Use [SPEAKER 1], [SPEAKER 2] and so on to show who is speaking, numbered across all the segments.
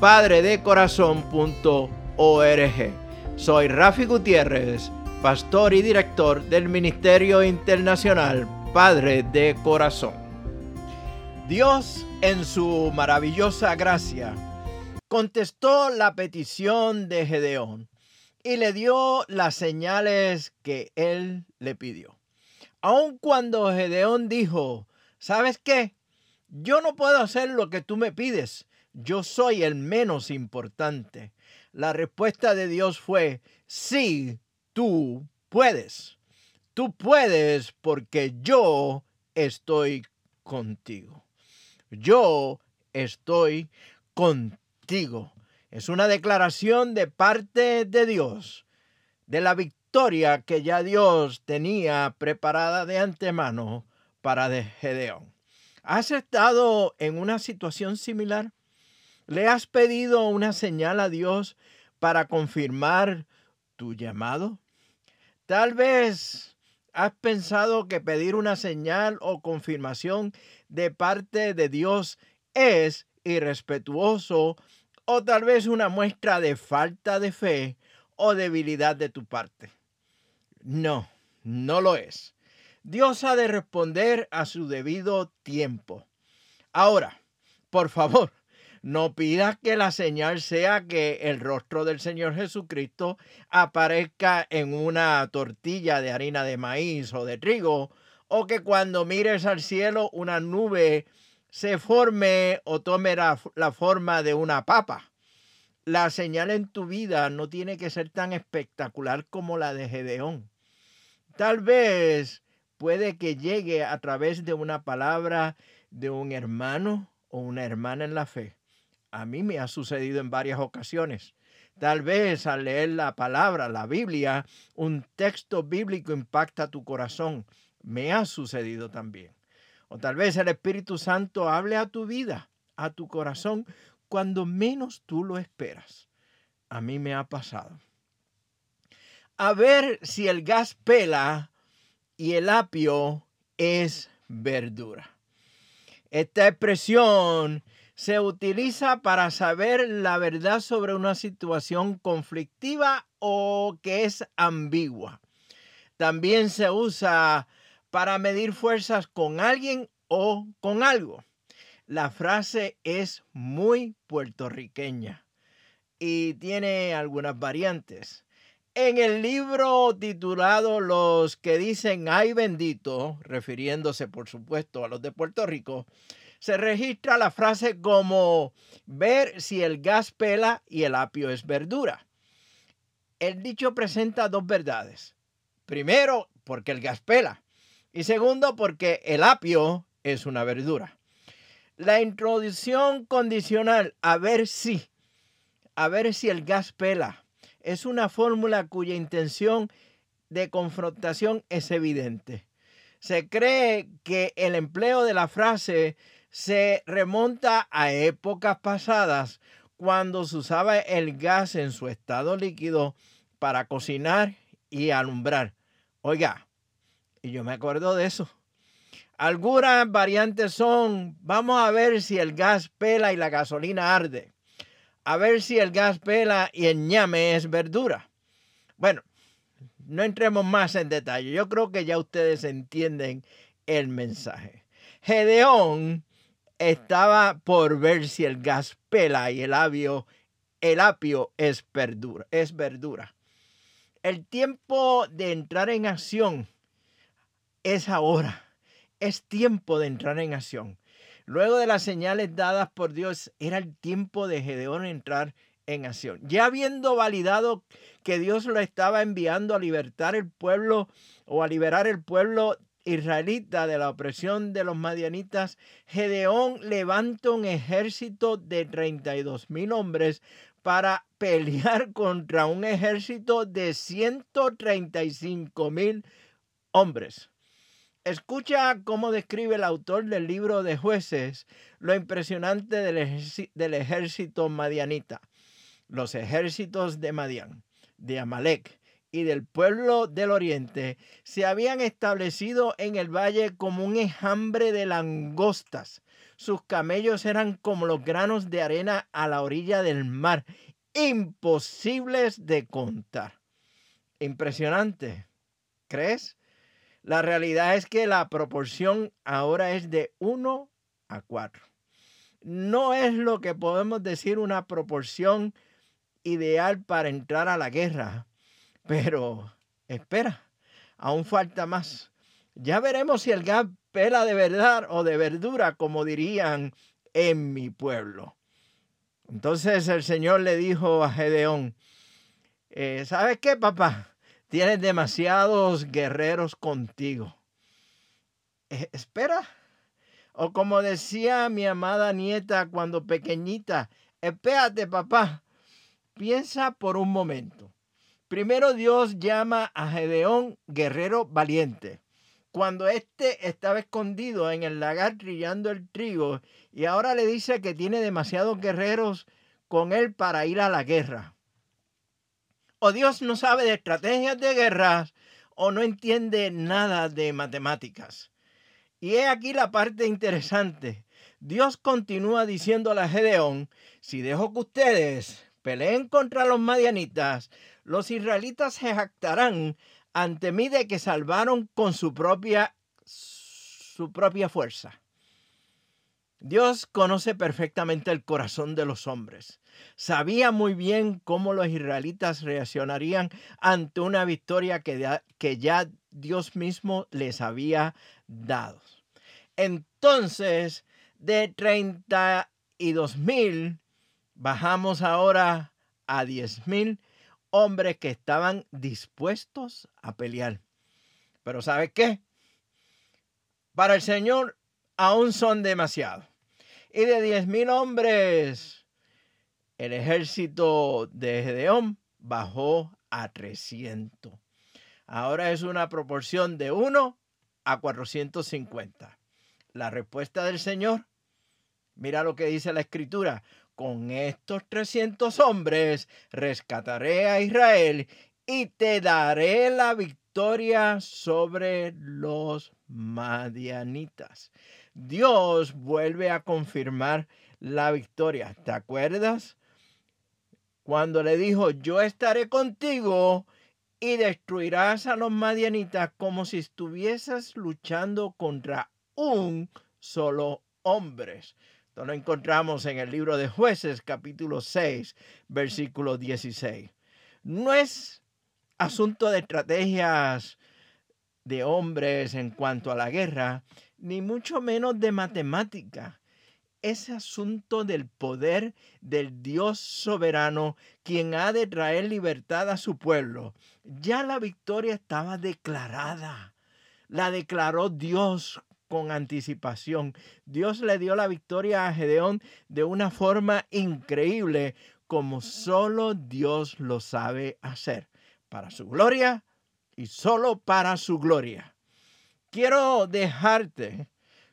[SPEAKER 1] www.padredecorazon.org Soy Rafi Gutiérrez, pastor y director del Ministerio Internacional Padre de Corazón. Dios en su maravillosa gracia contestó la petición de Gedeón y le dio las señales que él le pidió. Aun cuando Gedeón dijo, ¿sabes qué? Yo no puedo hacer lo que tú me pides. Yo soy el menos importante. La respuesta de Dios fue, sí, tú puedes. Tú puedes porque yo estoy contigo. Yo estoy contigo es una declaración de parte de Dios de la victoria que ya Dios tenía preparada de antemano para Gedeón. ¿Has estado en una situación similar? ¿Le has pedido una señal a Dios para confirmar tu llamado? Tal vez has pensado que pedir una señal o confirmación de parte de Dios es irrespetuoso o tal vez una muestra de falta de fe o debilidad de tu parte. No, no lo es. Dios ha de responder a su debido tiempo. Ahora, por favor, no pidas que la señal sea que el rostro del Señor Jesucristo aparezca en una tortilla de harina de maíz o de trigo, o que cuando mires al cielo una nube se forme o tome la, forma de una papa. La señal en tu vida no tiene que ser tan espectacular como la de Gedeón. Tal vez puede que llegue a través de una palabra de un hermano o una hermana en la fe. A mí me ha sucedido en varias ocasiones. Tal vez al leer la palabra, la Biblia, un texto bíblico impacta tu corazón. Me ha sucedido también. O tal vez el Espíritu Santo hable a tu vida, a tu corazón, cuando menos tú lo esperas. A mí me ha pasado. A ver si el gas pela y el apio es verdura. Esta expresión se utiliza para saber la verdad sobre una situación conflictiva o que es ambigua. También se usa para medir fuerzas con alguien o con algo. La frase es muy puertorriqueña y tiene algunas variantes. En el libro titulado Los que dicen ay bendito, refiriéndose por supuesto a los de Puerto Rico, se registra la frase como ver si el gas pela y el apio es verdura. El dicho presenta dos verdades. Primero, porque el gas pela. Y segundo, porque el apio es una verdura. La introducción condicional, a ver si, a ver si el gas pela, es una fórmula cuya intención de confrontación es evidente. Se cree que el empleo de la frase se remonta a épocas pasadas cuando se usaba el gas en su estado líquido para cocinar y alumbrar. Oiga, y yo me acuerdo de eso. Algunas variantes son, vamos a ver si el gas pela y la gasolina arde. A ver si el gas pela y el ñame es verdura. Bueno, no entremos más en detalle. Yo creo que ya ustedes entienden el mensaje. Gedeón estaba por ver si el gas pela y el labio el apio es verdura, es verdura. El tiempo de entrar en acción es ahora. Es tiempo de entrar en acción. Luego de las señales dadas por Dios, era el tiempo de Gedeón entrar en acción. Ya habiendo validado que Dios lo estaba enviando a libertar el pueblo o a liberar el pueblo israelita de la opresión de los madianitas, Gedeón levanta un ejército de 32 mil hombres para pelear contra un ejército de 135 mil hombres. Escucha cómo describe el autor del libro de jueces lo impresionante del, ejército madianita. Los ejércitos de Madián, de Amalek y del pueblo del oriente se habían establecido en el valle como un enjambre de langostas. Sus camellos eran como los granos de arena a la orilla del mar, imposibles de contar. Impresionante. ¿Crees? La realidad es que la proporción ahora es de 1 a 4. No es lo que podemos decir una proporción ideal para entrar a la guerra, pero espera, aún falta más. Ya veremos si el gas pela de verdad o de verdura, como dirían en mi pueblo. Entonces el Señor le dijo a Gedeón, eh, ¿sabes qué, papá? Tienes demasiados guerreros contigo. Eh, espera. O como decía mi amada nieta cuando pequeñita, espérate, papá. Piensa por un momento. Primero Dios llama a Gedeón guerrero valiente. Cuando éste estaba escondido en el lagar trillando el trigo y ahora le dice que tiene demasiados guerreros con él para ir a la guerra o Dios no sabe de estrategias de guerra o no entiende nada de matemáticas. Y he aquí la parte interesante. Dios continúa diciendo a Gedeón, si dejo que ustedes peleen contra los madianitas, los israelitas se jactarán ante mí de que salvaron con su propia, su propia fuerza. Dios conoce perfectamente el corazón de los hombres. Sabía muy bien cómo los israelitas reaccionarían ante una victoria que, que ya Dios mismo les había dado. Entonces, de 32 mil, bajamos ahora a 10 mil hombres que estaban dispuestos a pelear. Pero ¿sabe qué? Para el Señor aún son demasiados. Y de diez mil hombres, el ejército de Gedeón bajó a 300. Ahora es una proporción de 1 a 450. La respuesta del Señor, mira lo que dice la escritura, con estos 300 hombres rescataré a Israel y te daré la victoria sobre los madianitas. Dios vuelve a confirmar la victoria. ¿Te acuerdas? Cuando le dijo, yo estaré contigo y destruirás a los madianitas como si estuvieses luchando contra un solo hombre. Lo encontramos en el libro de jueces capítulo 6, versículo 16. No es asunto de estrategias de hombres en cuanto a la guerra, ni mucho menos de matemática. Es asunto del poder del Dios soberano, quien ha de traer libertad a su pueblo. Ya la victoria estaba declarada. La declaró Dios con anticipación. Dios le dio la victoria a Gedeón de una forma increíble, como solo Dios lo sabe hacer, para su gloria y solo para su gloria. Quiero dejarte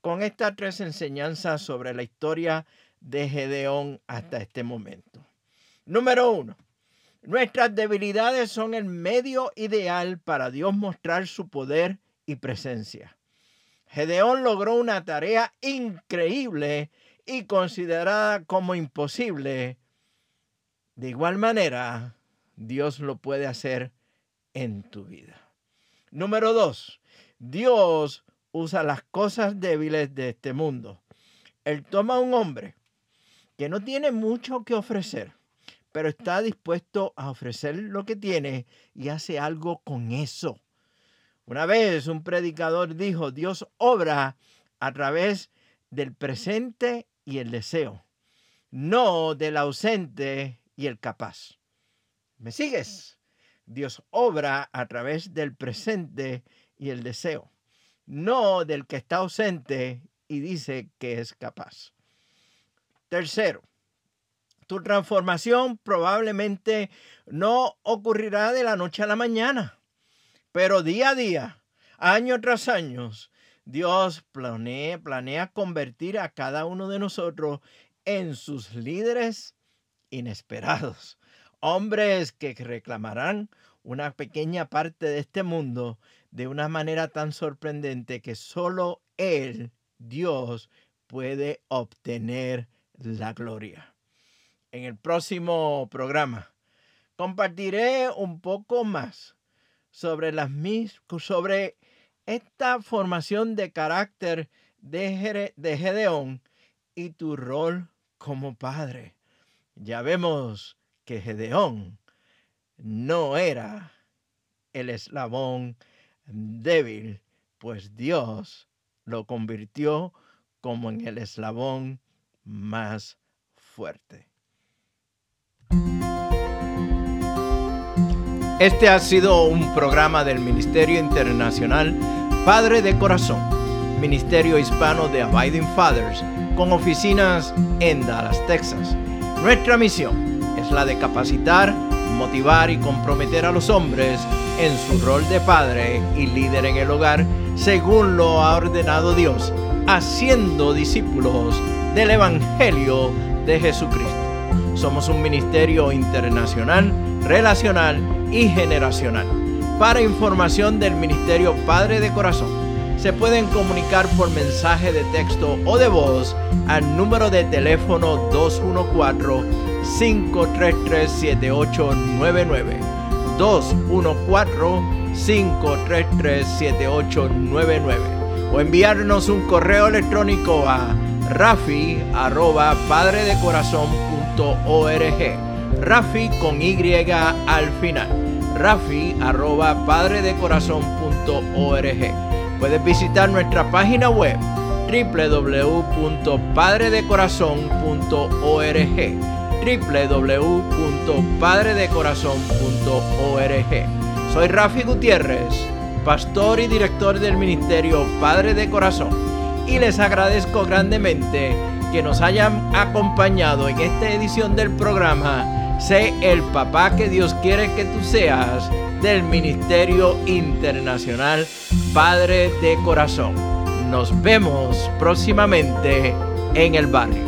[SPEAKER 1] con estas tres enseñanzas sobre la historia de Gedeón hasta este momento. Número uno, nuestras debilidades son el medio ideal para Dios mostrar su poder y presencia. Gedeón logró una tarea increíble y considerada como imposible. De igual manera, Dios lo puede hacer en tu vida. Número dos, Dios usa las cosas débiles de este mundo. Él toma a un hombre que no tiene mucho que ofrecer, pero está dispuesto a ofrecer lo que tiene y hace algo con eso. Una vez un predicador dijo, Dios obra a través del presente y el deseo, no del ausente y el capaz. ¿Me sigues? Dios obra a través del presente y el deseo, no del que está ausente y dice que es capaz. Tercero, tu transformación probablemente no ocurrirá de la noche a la mañana, pero día a día, año tras año, Dios planea, planea convertir a cada uno de nosotros en sus líderes inesperados, hombres que reclamarán una pequeña parte de este mundo de una manera tan sorprendente que solo Él, Dios, puede obtener la gloria. En el próximo programa compartiré un poco más sobre las mis, sobre esta formación de carácter de, de Gedeón y tu rol como padre. Ya vemos que Gedeón no era el eslabón débil, pues Dios lo convirtió como en el eslabón más fuerte. Este ha sido un programa del Ministerio Internacional Padre de Corazón, Ministerio Hispano de Abiding Fathers, con oficinas en Dallas, Texas. Nuestra misión es la de capacitar, motivar y comprometer a los hombres en su rol de padre y líder en el hogar, según lo ha ordenado Dios, haciendo discípulos del Evangelio de Jesucristo. Somos un ministerio internacional, relacional y generacional. Para información del Ministerio Padre de Corazón, se pueden comunicar por mensaje de texto o de voz al número de teléfono 214-533-7899. 214-533-7899. O enviarnos un correo electrónico a rafi Rafi con Y al final. Rafi arroba padredecorazon.org. Puedes visitar nuestra página web www.padredecorazon.org www.padredecorazon.org Soy Rafi Gutiérrez, pastor y director del ministerio Padre de Corazón y les agradezco grandemente que nos hayan acompañado en esta edición del programa Sé el papá que Dios quiere que tú seas del Ministerio Internacional Padre de Corazón. Nos vemos próximamente en el barrio.